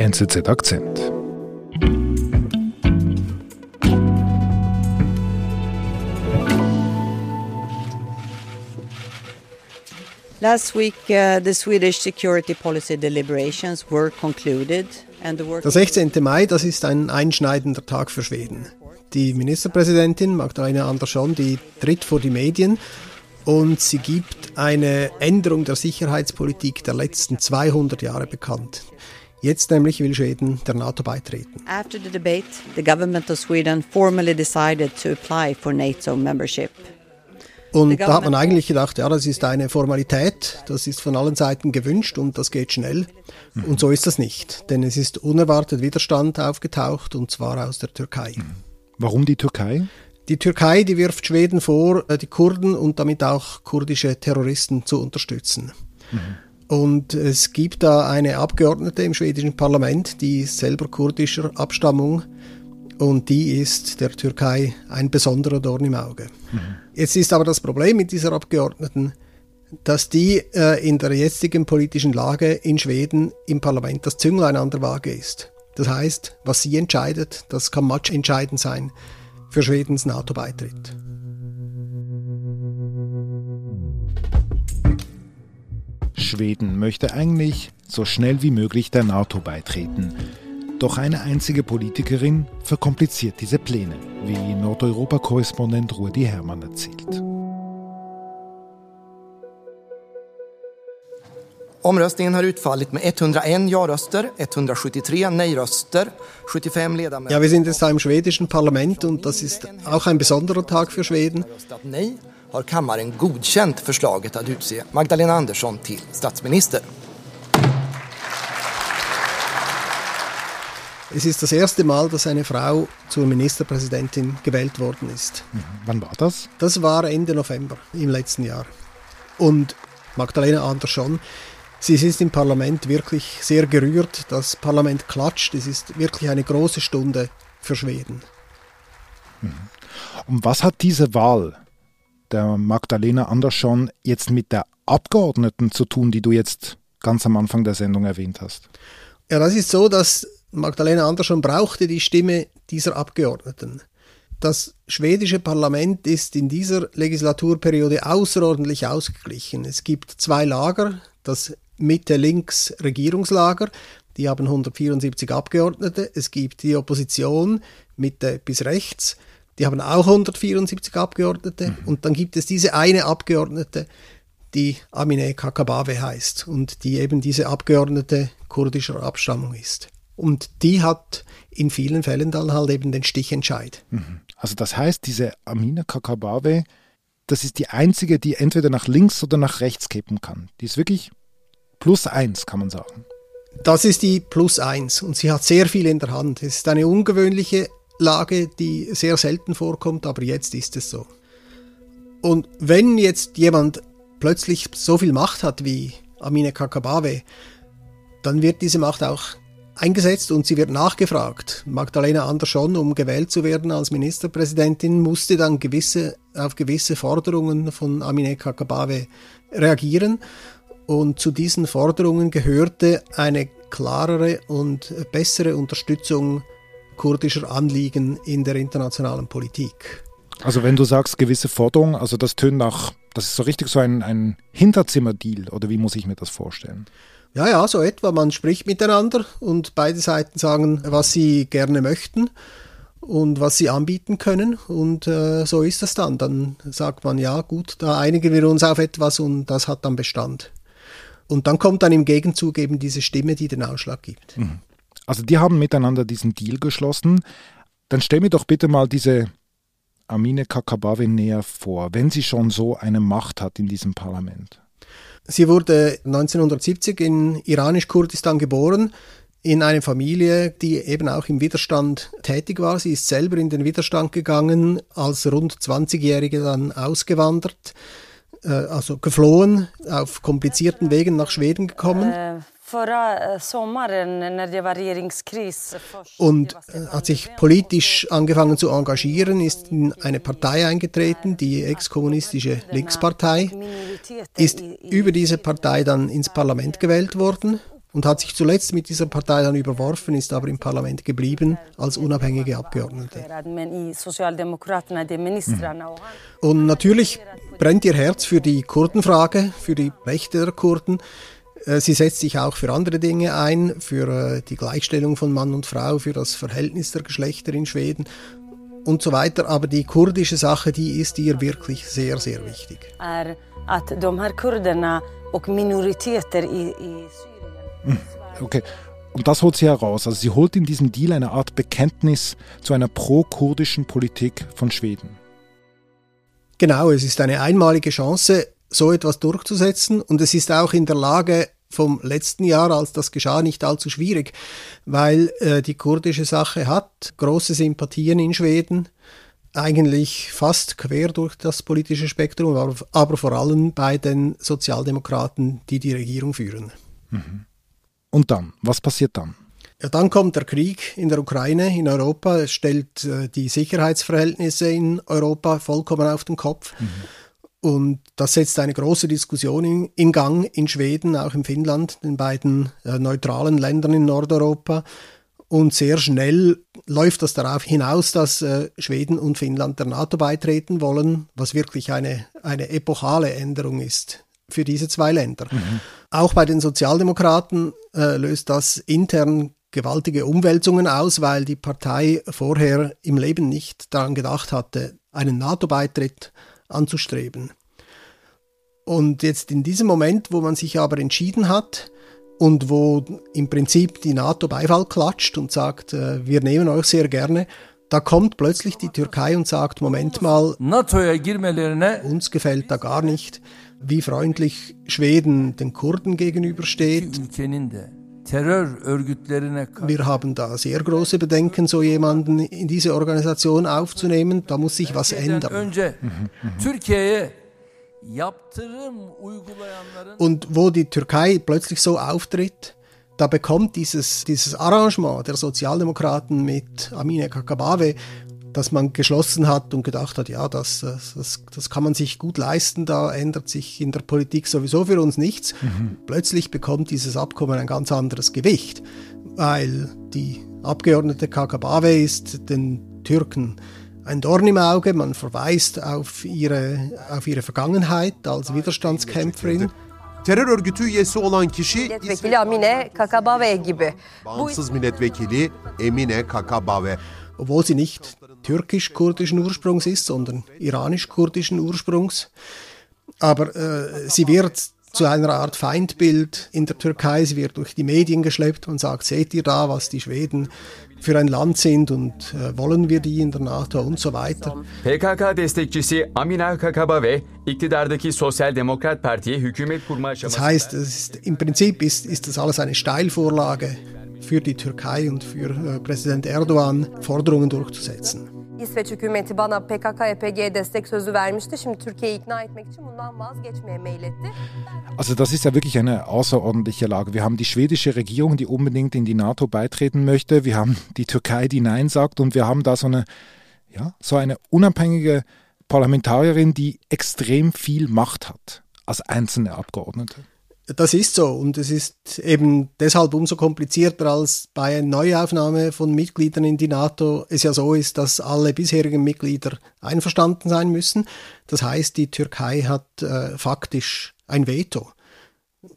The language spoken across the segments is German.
NZZ Akzent. Last week, uh, the Swedish security policy deliberations were concluded. Der 16. Mai, das ist ein einschneidender Tag für Schweden. Die Ministerpräsidentin Magdalena Andersson, die tritt vor die Medien und sie gibt eine Änderung der Sicherheitspolitik der letzten 200 Jahre bekannt. Jetzt nämlich will Schweden der NATO beitreten. After the debate, the government of Sweden formally decided to apply for NATO membership. Und da hat man eigentlich gedacht, ja, das ist eine Formalität, das ist von allen Seiten gewünscht und das geht schnell. Mhm. Und so ist das nicht, denn es ist unerwartet Widerstand aufgetaucht und zwar aus der Türkei. Mhm. Warum die Türkei? Die Türkei, die wirft Schweden vor, äh, die Kurden und damit auch kurdische Terroristen zu unterstützen. Mhm. Und es gibt da eine Abgeordnete im schwedischen Parlament, die selber kurdischer Abstammung und die ist der Türkei ein besonderer Dorn im Auge. Mhm. Jetzt ist aber das Problem mit dieser Abgeordneten, dass die äh, in der jetzigen politischen Lage in Schweden im Parlament das Zünglein an der Waage ist. Das heißt, was sie entscheidet, das kann matchentscheidend sein für Schwedens NATO-Beitritt. Schweden möchte eigentlich so schnell wie möglich der NATO beitreten. Doch eine einzige Politikerin verkompliziert diese Pläne, wie Nordeuropa-Korrespondent Rudi Hermann erzählt. Omröstningen har utfallit med 101 ja-röster, 173 nej-röster, 75 ledamöter... Ja, wir sind jetzt da im schwedischen Parlament und das ist auch ein besonderer Tag für Schweden. Har kammaren godkänt förslaget att utse Magdalena Andersson till statsminister. Es ist das erste Mal, dass eine Frau zur Ministerpräsidentin gewählt worden ist. Mhm. Wann war das? Das war Ende November im letzten Jahr. Und Magdalena Andersson Sie ist im Parlament wirklich sehr gerührt. Das Parlament klatscht. Es ist wirklich eine große Stunde für Schweden. Mhm. Und was hat diese Wahl der Magdalena Andersson jetzt mit der Abgeordneten zu tun, die du jetzt ganz am Anfang der Sendung erwähnt hast? Ja, das ist so, dass Magdalena Andersson brauchte die Stimme dieser Abgeordneten. Das schwedische Parlament ist in dieser Legislaturperiode außerordentlich ausgeglichen. Es gibt zwei Lager, das Mitte-Links-Regierungslager. Die haben 174 Abgeordnete. Es gibt die Opposition Mitte bis rechts. Die haben auch 174 Abgeordnete. Mhm. Und dann gibt es diese eine Abgeordnete, die Amine Kakabave heißt und die eben diese Abgeordnete kurdischer Abstammung ist. Und die hat in vielen Fällen dann halt eben den Stichentscheid. Mhm. Also das heißt, diese Amine Kakabave, das ist die einzige, die entweder nach links oder nach rechts kippen kann. Die ist wirklich plus eins, kann man sagen. Das ist die plus eins und sie hat sehr viel in der Hand. Es ist eine ungewöhnliche Lage, die sehr selten vorkommt, aber jetzt ist es so. Und wenn jetzt jemand plötzlich so viel Macht hat wie Amine Kakabave, dann wird diese Macht auch eingesetzt und sie wird nachgefragt. Magdalena Andersson, um gewählt zu werden als Ministerpräsidentin, musste dann gewisse, auf gewisse Forderungen von Amine Kakabave reagieren. Und zu diesen Forderungen gehörte eine klarere und bessere Unterstützung kurdischer Anliegen in der internationalen Politik. Also wenn du sagst gewisse Forderungen, also das tönt nach, das ist so richtig so ein, ein Hinterzimmerdeal oder wie muss ich mir das vorstellen? Ja, ja, so etwa. Man spricht miteinander und beide Seiten sagen, was sie gerne möchten und was sie anbieten können. Und äh, so ist das dann. Dann sagt man, ja gut, da einigen wir uns auf etwas und das hat dann Bestand. Und dann kommt dann im Gegenzug eben diese Stimme, die den Ausschlag gibt. Mhm. Also die haben miteinander diesen Deal geschlossen. Dann stell mir doch bitte mal diese Amine Kakabave näher vor, wenn sie schon so eine Macht hat in diesem Parlament. Sie wurde 1970 in iranisch-Kurdistan geboren, in eine Familie, die eben auch im Widerstand tätig war. Sie ist selber in den Widerstand gegangen, als rund 20-Jährige dann ausgewandert. Äh, also geflohen, auf komplizierten Wegen nach Schweden gekommen. Äh, Und hat sich politisch angefangen zu engagieren, ist in eine Partei eingetreten, die ex-kommunistische Linkspartei, ist über diese Partei dann ins Parlament gewählt worden und hat sich zuletzt mit dieser Partei dann überworfen, ist aber im Parlament geblieben als unabhängige Abgeordnete. Und natürlich brennt ihr Herz für die Kurdenfrage, für die Rechte der Kurden. Äh, sie setzt sich auch für andere Dinge ein, für äh, die Gleichstellung von Mann und Frau, für das Verhältnis der Geschlechter in Schweden und so weiter. Aber die kurdische Sache, die ist ihr wirklich sehr, sehr wichtig. Hm, okay. Und das holt sie heraus. Also sie holt in diesem Deal eine Art Bekenntnis zu einer pro-kurdischen Politik von Schweden. Genau, es ist eine einmalige Chance, so etwas durchzusetzen und es ist auch in der Lage, vom letzten Jahr, als das geschah, nicht allzu schwierig, weil äh, die kurdische Sache hat große Sympathien in Schweden, eigentlich fast quer durch das politische Spektrum, aber, aber vor allem bei den Sozialdemokraten, die die Regierung führen. Mhm. Und dann, was passiert dann? Ja, dann kommt der Krieg in der Ukraine, in Europa. Es stellt äh, die Sicherheitsverhältnisse in Europa vollkommen auf den Kopf. Mhm. Und das setzt eine große Diskussion in, in, Gang in Schweden, auch in Finnland, den beiden äh, neutralen Ländern in Nordeuropa. Und sehr schnell läuft das darauf hinaus, dass äh, Schweden und Finnland der NATO beitreten wollen, was wirklich eine, eine epochale Änderung ist für diese zwei Länder. Mhm. Auch bei den Sozialdemokraten äh, löst das intern gewaltige Umwälzungen aus, weil die Partei vorher im Leben nicht daran gedacht hatte, einen NATO-Beitritt anzustreben. Und jetzt in diesem Moment, wo man sich aber entschieden hat und wo im Prinzip die NATO Beifall klatscht und sagt, äh, wir nehmen euch sehr gerne, da kommt plötzlich die Türkei und sagt, Moment mal, uns gefällt da gar nicht, wie freundlich Schweden den Kurden gegenübersteht. Wir haben da sehr große Bedenken, so jemanden in diese Organisation aufzunehmen. Da muss sich was ändern. Und wo die Türkei plötzlich so auftritt, da bekommt dieses, dieses Arrangement der Sozialdemokraten mit Amine Kakabave dass man geschlossen hat und gedacht hat, ja, das, das, das kann man sich gut leisten, da ändert sich in der Politik sowieso für uns nichts. Mhm. Plötzlich bekommt dieses Abkommen ein ganz anderes Gewicht, weil die Abgeordnete Kakabave ist den Türken ein Dorn im Auge, man verweist auf ihre, auf ihre Vergangenheit als Widerstandskämpferin. Terör örgütü üyesi olan kişi Milletvekili Amine Kakabave gibi. Bağımsız milletvekili Emine Kakabave. Obwohl sie nicht türkisch-kurdischen Ursprungs ist, sondern iranisch-kurdischen Ursprungs. Aber äh, sie wird zu einer Art Feindbild in der Türkei. Sie wird durch die Medien geschleppt. Man sagt, seht ihr da, was die Schweden für ein Land sind und äh, wollen wir die in der NATO und so weiter. PKK destekçisi Amina Kakabave iktidardaki Sosyal Demokrat Parti'ye hükümet kurma Das heißt, ist, im Prinzip ist, ist das alles eine Steilvorlage für die Türkei und für äh, Präsident Erdogan Forderungen durchzusetzen. İsveç hükümeti bana PKK-YPG'ye destek sözü vermişti. Şimdi Türkiye'yi ikna etmek için bundan vazgeçmeye meyletti. Also das ist ja wirklich eine außerordentliche Lage. Wir haben die schwedische Regierung, die unbedingt in die NATO beitreten möchte. Wir haben die Türkei, die Nein sagt. Und wir haben da so eine, ja, so eine unabhängige Parlamentarierin, die extrem viel Macht hat als einzelne Abgeordnete. Das ist so und es ist eben deshalb umso komplizierter, als bei einer Neuaufnahme von Mitgliedern in die NATO es ja so ist, dass alle bisherigen Mitglieder einverstanden sein müssen. Das heißt, die Türkei hat äh, faktisch ein Veto.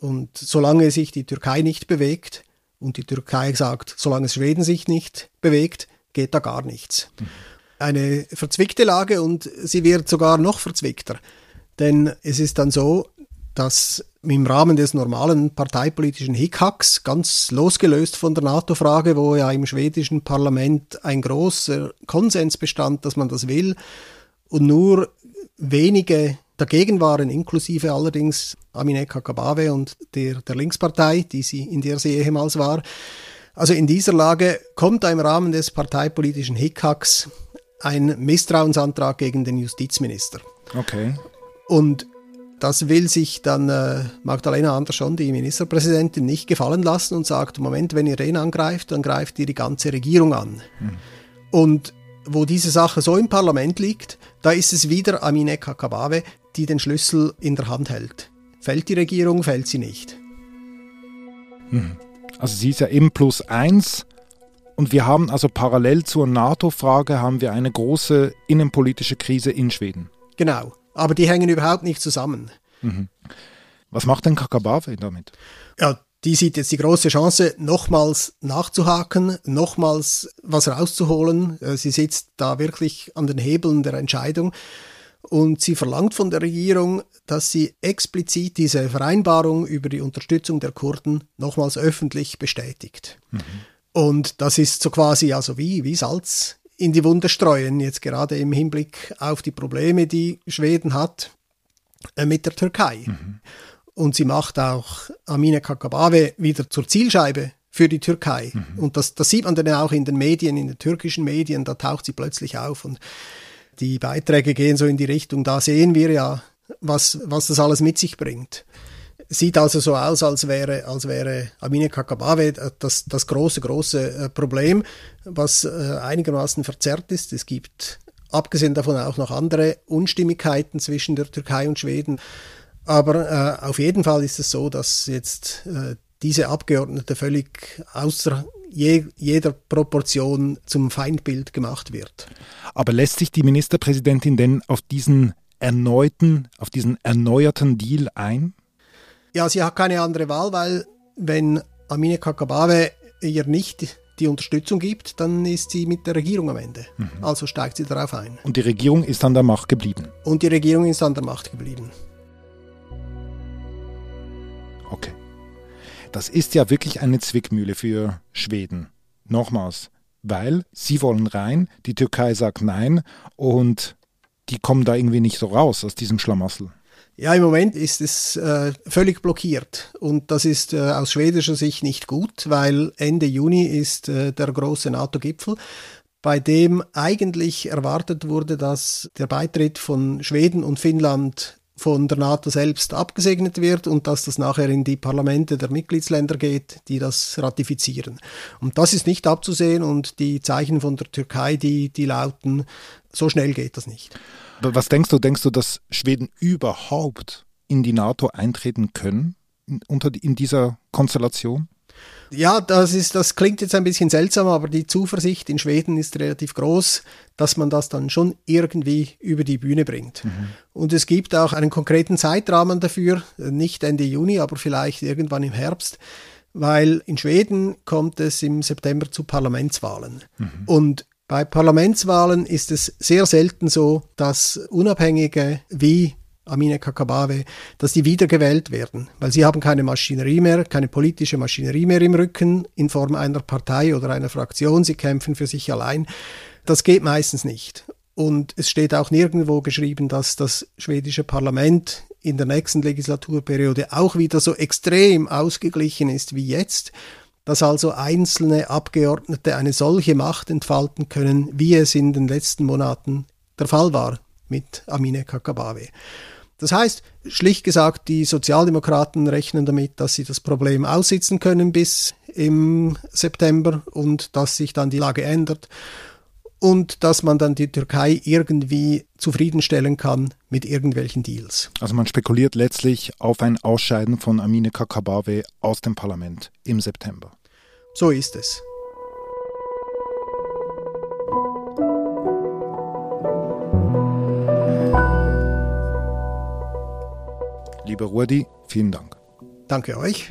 Und solange sich die Türkei nicht bewegt und die Türkei sagt, solange Schweden sich nicht bewegt, geht da gar nichts. Mhm. Eine verzwickte Lage und sie wird sogar noch verzwickter. Denn es ist dann so, dass im Rahmen des normalen parteipolitischen Hickhacks, ganz losgelöst von der NATO-Frage, wo ja im schwedischen Parlament ein großer Konsens bestand, dass man das will, und nur wenige dagegen waren, inklusive allerdings Amineh Kakabave und der, der Linkspartei, die sie, in der sie ehemals war. Also in dieser Lage kommt im Rahmen des parteipolitischen Hickhacks ein Misstrauensantrag gegen den Justizminister. Okay. Und das will sich dann äh, Magdalena Andersson, die Ministerpräsidentin, nicht gefallen lassen und sagt, Moment, wenn ihr den angreift, dann greift ihr die ganze Regierung an. Mhm. Und wo diese Sache so im Parlament liegt, da ist es wieder Amine Kakabave, die den Schlüssel in der Hand hält. Fällt die Regierung, fällt sie nicht. Also sie ist ja M plus eins und wir haben also parallel zur NATO-Frage haben wir eine große innenpolitische Krise in Schweden. Genau, aber die hängen überhaupt nicht zusammen. Mhm. Was macht denn Kakabave damit? Ja, die sieht jetzt die große Chance, nochmals nachzuhaken, nochmals was rauszuholen. Äh, sie sitzt da wirklich an den Hebeln der Entscheidung und sie verlangt von der Regierung, dass sie explizit diese Vereinbarung über die Unterstützung der Kurden nochmals öffentlich bestätigt. Mhm. Und das ist so quasi also wie, wie Salz in die Wunde streuen, jetzt gerade im Hinblick auf die Probleme, die Schweden hat äh, mit der Türkei. Mhm. Und sie macht auch Amine Kakabave wieder zur Zielscheibe für die Türkei. Mhm. Und das, das sieht man dann auch in den Medien, in den türkischen Medien, da taucht sie plötzlich auf und die Beiträge gehen so in die Richtung, da sehen wir ja, was, was das alles mit sich bringt. Sieht also so aus, als wäre, als wäre Amine Kakabave das, das große, große äh, Problem, was äh, einigermaßen verzerrt ist. Es gibt abgesehen davon auch noch andere Unstimmigkeiten zwischen der Türkei und Schweden. Aber äh, auf jeden Fall ist es so, dass jetzt äh, diese Abgeordnete völlig außer je, jeder Proportion zum Feindbild gemacht wird. Aber lässt sich die Ministerpräsidentin denn auf diesen erneuten, auf diesen erneuerten Deal ein? Ja, sie hat keine andere Wahl, weil wenn Amine Kakabave ihr nicht die Unterstützung gibt, dann ist sie mit der Regierung am Ende. Mhm. Also steigt sie darauf ein. Und die Regierung ist an der Macht geblieben. Und die Regierung ist an der Macht geblieben. Okay. Das ist ja wirklich eine Zwickmühle für Schweden. Nochmals, weil sie wollen rein, die Türkei sagt nein und die kommen da irgendwie nicht so raus aus diesem Schlamassel. Ja, im Moment ist es äh, völlig blockiert und das ist äh, aus schwedischer Sicht nicht gut, weil Ende Juni ist äh, der große NATO-Gipfel, bei dem eigentlich erwartet wurde, dass der Beitritt von Schweden und Finnland von der NATO selbst abgesegnet wird und dass das nachher in die Parlamente der Mitgliedsländer geht, die das ratifizieren. Und das ist nicht abzusehen und die Zeichen von der Türkei, die, die lauten, so schnell geht das nicht. Was denkst du, denkst du, dass Schweden überhaupt in die NATO eintreten können in, unter, in dieser Konstellation? Ja, das, ist, das klingt jetzt ein bisschen seltsam, aber die Zuversicht in Schweden ist relativ groß, dass man das dann schon irgendwie über die Bühne bringt. Mhm. Und es gibt auch einen konkreten Zeitrahmen dafür, nicht Ende Juni, aber vielleicht irgendwann im Herbst, weil in Schweden kommt es im September zu Parlamentswahlen. Mhm. Und bei Parlamentswahlen ist es sehr selten so, dass Unabhängige wie Amine Kakabave, dass die wiedergewählt werden, weil sie haben keine Maschinerie mehr, keine politische Maschinerie mehr im Rücken in Form einer Partei oder einer Fraktion, sie kämpfen für sich allein. Das geht meistens nicht. Und es steht auch nirgendwo geschrieben, dass das schwedische Parlament in der nächsten Legislaturperiode auch wieder so extrem ausgeglichen ist wie jetzt, dass also einzelne Abgeordnete eine solche Macht entfalten können, wie es in den letzten Monaten der Fall war mit Amine Kakabave. Das heißt, schlicht gesagt, die Sozialdemokraten rechnen damit, dass sie das Problem aussitzen können bis im September und dass sich dann die Lage ändert und dass man dann die Türkei irgendwie zufriedenstellen kann mit irgendwelchen Deals. Also man spekuliert letztlich auf ein Ausscheiden von Amine Kakabave aus dem Parlament im September. So ist es. Lieber Rudi, vielen Dank. Danke euch.